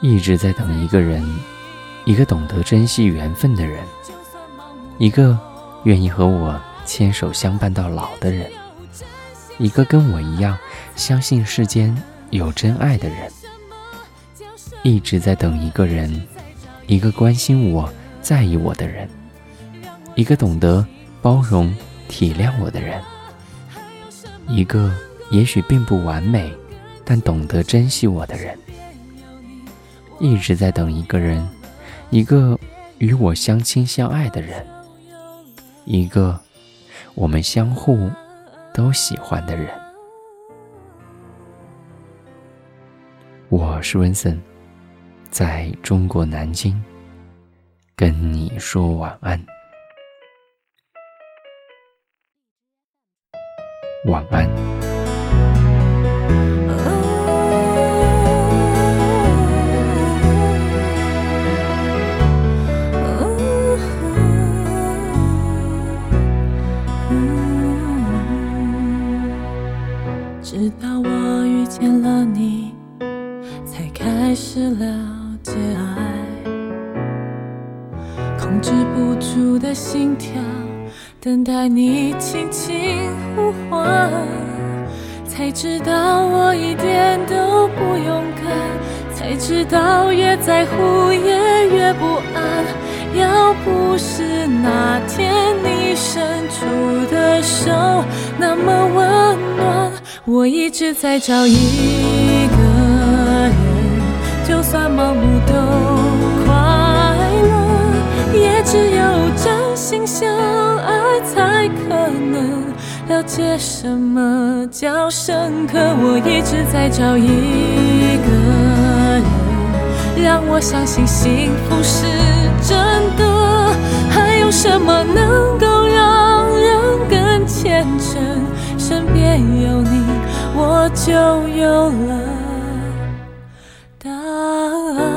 一直在等一个人，一个懂得珍惜缘分的人，一个愿意和我牵手相伴到老的人，一个跟我一样相信世间有真爱的人。一直在等一个人，一个关心我、在意我的人，一个懂得包容、体谅我的人，一个也许并不完美，但懂得珍惜我的人。一直在等一个人，一个与我相亲相爱的人，一个我们相互都喜欢的人。我是温森。在中国南京，跟你说晚安，晚安。是了。解爱，控制不住的心跳，等待你轻轻呼唤，才知道我一点都不勇敢，才知道越在乎也越不安。要不是那天你伸出的手那么温暖，我一直在找一个心相爱才可能了解什么叫深刻。我一直在找一个人，让我相信幸福是真的。还有什么能够让人更虔诚？身边有你，我就有了答案。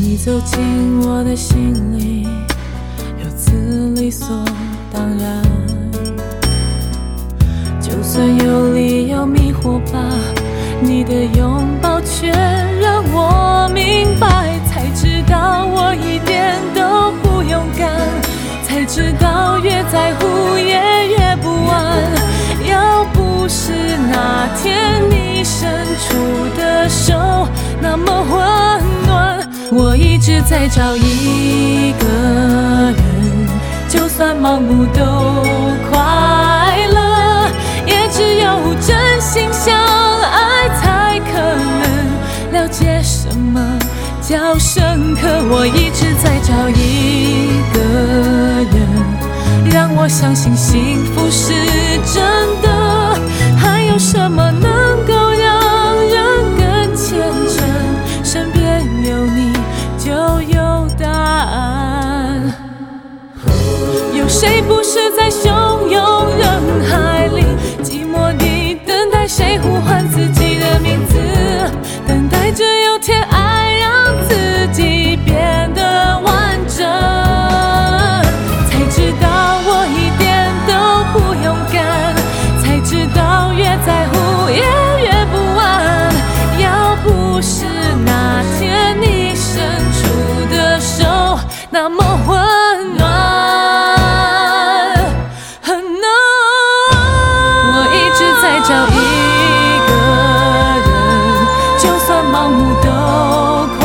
你走进我的心里，如此理所当然。就算有理由迷惑吧，你的拥抱却我一直在找一个人，就算盲目都快乐，也只有真心相爱才可能了解什么叫深刻。我一直在找一个人，让我相信幸福是真是在汹都快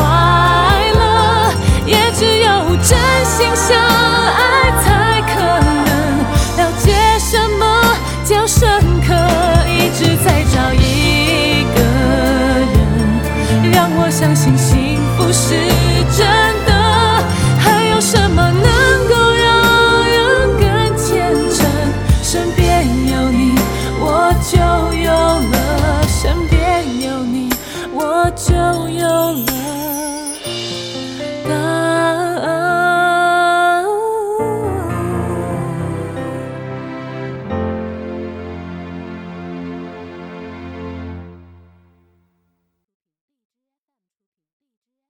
乐也只有真心相爱才可能了。解什么叫深刻一直在找一个人让我相信幸福是真。就有了